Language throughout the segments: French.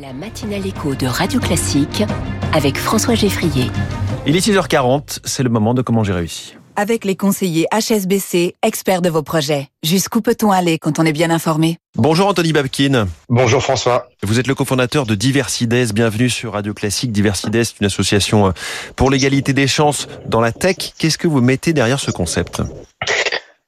La matinale écho de Radio Classique avec François Geffrier. Il est 6h40, c'est le moment de comment j'ai réussi. Avec les conseillers HSBC, experts de vos projets. Jusqu'où peut-on aller quand on est bien informé? Bonjour Anthony Babkin. Bonjour François. Vous êtes le cofondateur de Diversides. Bienvenue sur Radio Classique. Diversides, est une association euh, pour l'égalité des chances dans la tech. Qu'est-ce que vous mettez derrière ce concept?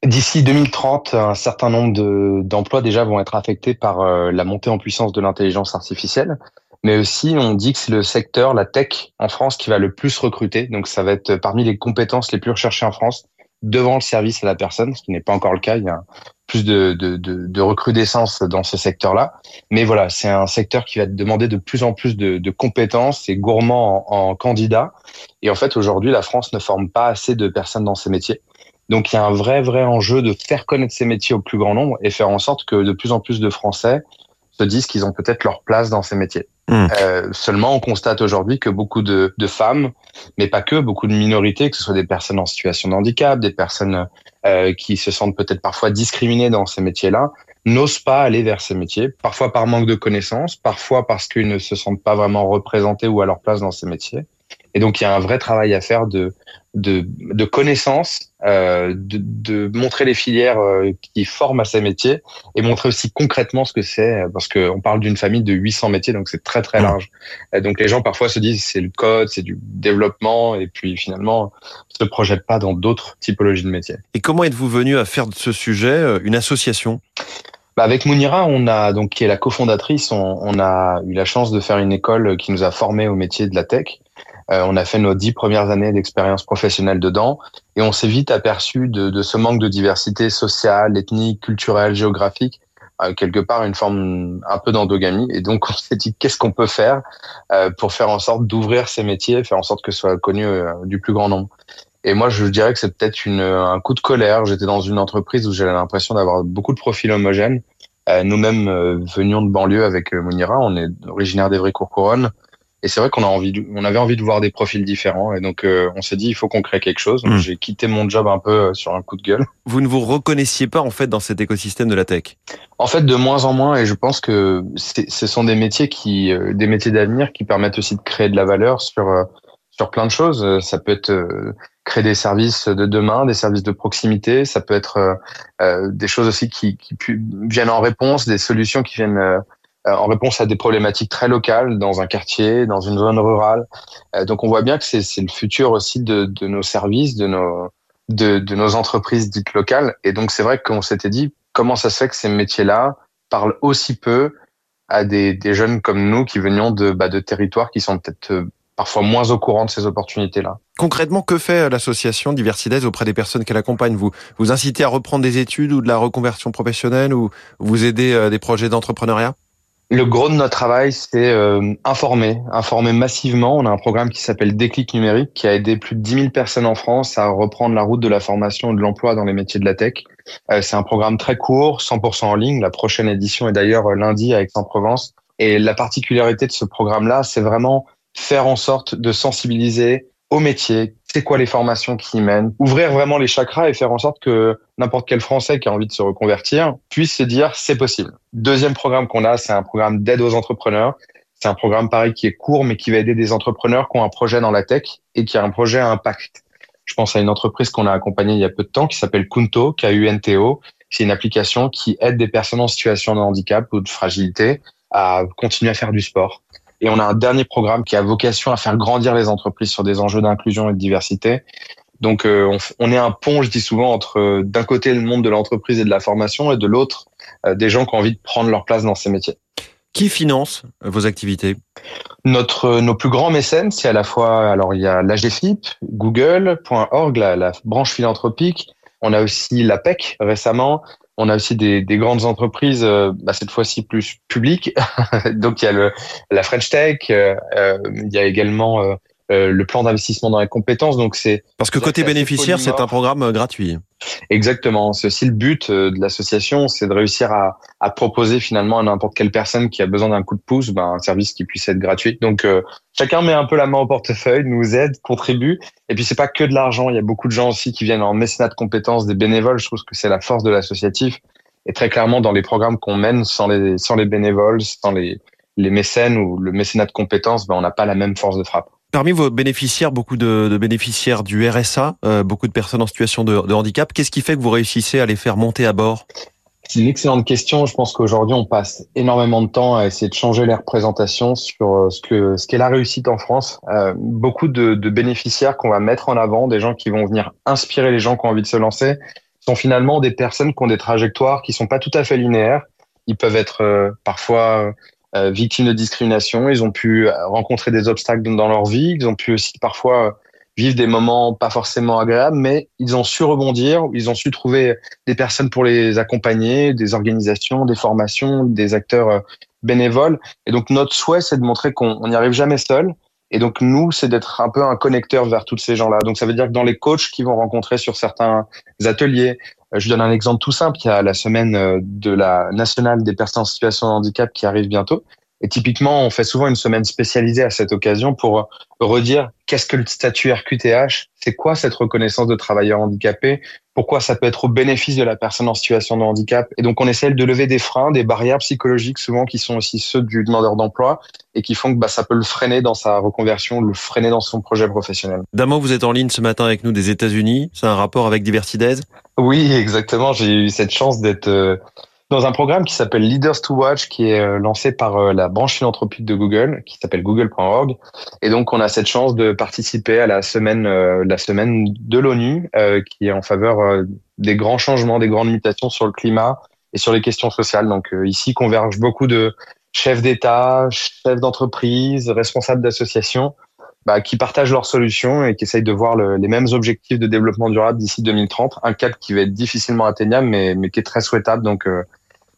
D'ici 2030, un certain nombre d'emplois déjà vont être affectés par euh, la montée en puissance de l'intelligence artificielle. Mais aussi, on dit que c'est le secteur, la tech en France, qui va le plus recruter. Donc, ça va être parmi les compétences les plus recherchées en France, devant le service à la personne, ce qui n'est pas encore le cas. Il y a plus de, de, de, de recrudescence dans ce secteur-là. Mais voilà, c'est un secteur qui va demander de plus en plus de, de compétences et gourmand en, en candidats. Et en fait, aujourd'hui, la France ne forme pas assez de personnes dans ces métiers. Donc il y a un vrai, vrai enjeu de faire connaître ces métiers au plus grand nombre et faire en sorte que de plus en plus de Français se disent qu'ils ont peut-être leur place dans ces métiers. Mmh. Euh, seulement, on constate aujourd'hui que beaucoup de, de, femmes, mais pas que, beaucoup de minorités, que ce soit des personnes en situation de handicap, des personnes euh, qui se sentent peut-être parfois discriminées dans ces métiers-là, n'osent pas aller vers ces métiers, parfois par manque de connaissances, parfois parce qu'ils ne se sentent pas vraiment représentés ou à leur place dans ces métiers. Et donc, il y a un vrai travail à faire de, de, de connaissances, euh, de, de, montrer les filières euh, qui forment à ces métiers et montrer aussi concrètement ce que c'est, parce qu'on parle d'une famille de 800 métiers, donc c'est très très mmh. large. Et donc, les gens parfois se disent c'est le code, c'est du développement, et puis finalement, se projettent pas dans d'autres typologies de métiers. Et comment êtes-vous venu à faire de ce sujet euh, une association? Bah avec Mounira, on a donc qui est la cofondatrice, on, on, a eu la chance de faire une école qui nous a formés au métier de la tech. Euh, on a fait nos dix premières années d'expérience professionnelle dedans et on s'est vite aperçu de, de, ce manque de diversité sociale, ethnique, culturelle, géographique, euh, quelque part une forme un peu d'endogamie. Et donc on s'est dit qu'est-ce qu'on peut faire euh, pour faire en sorte d'ouvrir ces métiers, faire en sorte que ce soit connu du plus grand nombre. Et moi, je dirais que c'est peut-être un coup de colère. J'étais dans une entreprise où j'avais l'impression d'avoir beaucoup de profils homogènes. Nous-mêmes venions de banlieue avec Monira, on est originaire d'Evry-Courcouronne. Et c'est vrai qu'on a envie, de, on avait envie de voir des profils différents. Et donc, euh, on s'est dit, il faut qu'on crée quelque chose. Mmh. J'ai quitté mon job un peu euh, sur un coup de gueule. Vous ne vous reconnaissiez pas, en fait, dans cet écosystème de la tech? En fait, de moins en moins. Et je pense que ce sont des métiers qui, euh, des métiers d'avenir qui permettent aussi de créer de la valeur sur, euh, sur plein de choses. Ça peut être créer des services de demain, des services de proximité. Ça peut être des choses aussi qui, qui viennent en réponse, des solutions qui viennent euh, en réponse à des problématiques très locales dans un quartier, dans une zone rurale. Euh, donc on voit bien que c'est le futur aussi de, de, nos services, de nos, de, de nos entreprises dites locales. Et donc c'est vrai qu'on s'était dit comment ça se fait que ces métiers-là parlent aussi peu à des, des, jeunes comme nous qui venions de, bah, de territoires qui sont peut-être euh, parfois moins au courant de ces opportunités-là? Concrètement, que fait l'association Diversides auprès des personnes qu'elle accompagne? Vous vous incitez à reprendre des études ou de la reconversion professionnelle ou vous aidez des projets d'entrepreneuriat? Le gros de notre travail, c'est euh, informer, informer massivement. On a un programme qui s'appelle Déclic numérique, qui a aidé plus de 10 000 personnes en France à reprendre la route de la formation et de l'emploi dans les métiers de la tech. Euh, c'est un programme très court, 100% en ligne. La prochaine édition est d'ailleurs euh, lundi à Aix-en-Provence. Et la particularité de ce programme-là, c'est vraiment faire en sorte de sensibiliser au métier, c'est quoi les formations qui y mènent, ouvrir vraiment les chakras et faire en sorte que n'importe quel Français qui a envie de se reconvertir puisse se dire c'est possible. Deuxième programme qu'on a, c'est un programme d'aide aux entrepreneurs. C'est un programme pareil qui est court mais qui va aider des entrepreneurs qui ont un projet dans la tech et qui a un projet à impact. Je pense à une entreprise qu'on a accompagnée il y a peu de temps qui s'appelle Kunto, K-U-N-T-O. C'est une application qui aide des personnes en situation de handicap ou de fragilité à continuer à faire du sport. Et on a un dernier programme qui a vocation à faire grandir les entreprises sur des enjeux d'inclusion et de diversité. Donc euh, on, on, est un pont, je dis souvent, entre euh, d'un côté le monde de l'entreprise et de la formation et de l'autre euh, des gens qui ont envie de prendre leur place dans ces métiers. Qui finance vos activités? Notre nos plus grands mécènes, c'est à la fois alors il y a l'AGFIP, Google.org, la, la branche philanthropique. On a aussi l'APEC récemment, on a aussi des, des grandes entreprises, euh, bah, cette fois-ci plus publiques. Donc il y a le, la French Tech, euh, euh il y a également euh, euh, le plan d'investissement dans les compétences. Donc c'est parce que côté bénéficiaire, c'est un programme gratuit. Exactement. C'est aussi le but de l'association, c'est de réussir à, à, proposer finalement à n'importe quelle personne qui a besoin d'un coup de pouce, ben, un service qui puisse être gratuit. Donc chacun met un peu la main au portefeuille, nous aide, contribue. Et puis c'est pas que de l'argent. Il y a beaucoup de gens aussi qui viennent en mécénat de compétences, des bénévoles. Je trouve que c'est la force de l'associatif. Et très clairement, dans les programmes qu'on mène, sans les, sans les bénévoles, sans les, les mécènes ou le mécénat de compétences, ben, on n'a pas la même force de frappe. Parmi vos bénéficiaires, beaucoup de, bénéficiaires du RSA, euh, beaucoup de personnes en situation de, handicap. Qu'est-ce qui fait que vous réussissez à les faire monter à bord? C'est une excellente question. Je pense qu'aujourd'hui, on passe énormément de temps à essayer de changer les représentations sur euh, ce que ce qu'est la réussite en France. Euh, beaucoup de, bénéficiaires qu'on va mettre en avant, des gens qui vont venir inspirer les gens qui ont envie de se lancer, sont finalement des personnes qui ont des trajectoires qui sont pas tout à fait linéaires. Ils peuvent être parfois euh, victimes de discrimination, ils ont pu euh, rencontrer des obstacles dans leur vie, ils ont pu aussi parfois vivre des moments pas forcément agréables, mais ils ont su rebondir, ils ont su trouver des personnes pour les accompagner, des organisations, des formations, des acteurs euh, bénévoles. Et donc notre souhait, c'est de montrer qu'on n'y arrive jamais seul. Et donc nous, c'est d'être un peu un connecteur vers tous ces gens-là. Donc ça veut dire que dans les coachs qu'ils vont rencontrer sur certains ateliers, je donne un exemple tout simple. Il y a la semaine euh, de la nationale des personnes en situation de handicap qui arrive bientôt. Et typiquement, on fait souvent une semaine spécialisée à cette occasion pour redire qu'est-ce que le statut RQTH, c'est quoi cette reconnaissance de travailleur handicapé, pourquoi ça peut être au bénéfice de la personne en situation de handicap. Et donc, on essaie de lever des freins, des barrières psychologiques souvent qui sont aussi ceux du demandeur d'emploi et qui font que bah, ça peut le freiner dans sa reconversion, le freiner dans son projet professionnel. Damo, vous êtes en ligne ce matin avec nous des États-Unis. C'est un rapport avec Diversides? Oui, exactement. J'ai eu cette chance d'être euh, dans un programme qui s'appelle Leaders to Watch, qui est euh, lancé par euh, la branche philanthropique de Google, qui s'appelle google.org. Et donc, on a cette chance de participer à la semaine, euh, la semaine de l'ONU, qui est en faveur des grands changements, des grandes mutations sur le climat et sur les questions sociales. Donc, ici convergent beaucoup de chefs d'État, chefs d'entreprise, responsables d'associations, bah, qui partagent leurs solutions et qui essayent de voir le, les mêmes objectifs de développement durable d'ici 2030. Un cap qui va être difficilement atteignable, mais, mais qui est très souhaitable. Donc,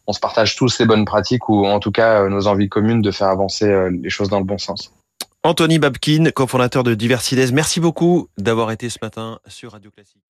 on se partage tous les bonnes pratiques ou en tout cas euh, nos envies communes de faire avancer euh, les choses dans le bon sens. Anthony Babkin, cofondateur de Diversides, merci beaucoup d'avoir été ce matin sur Radio Classique.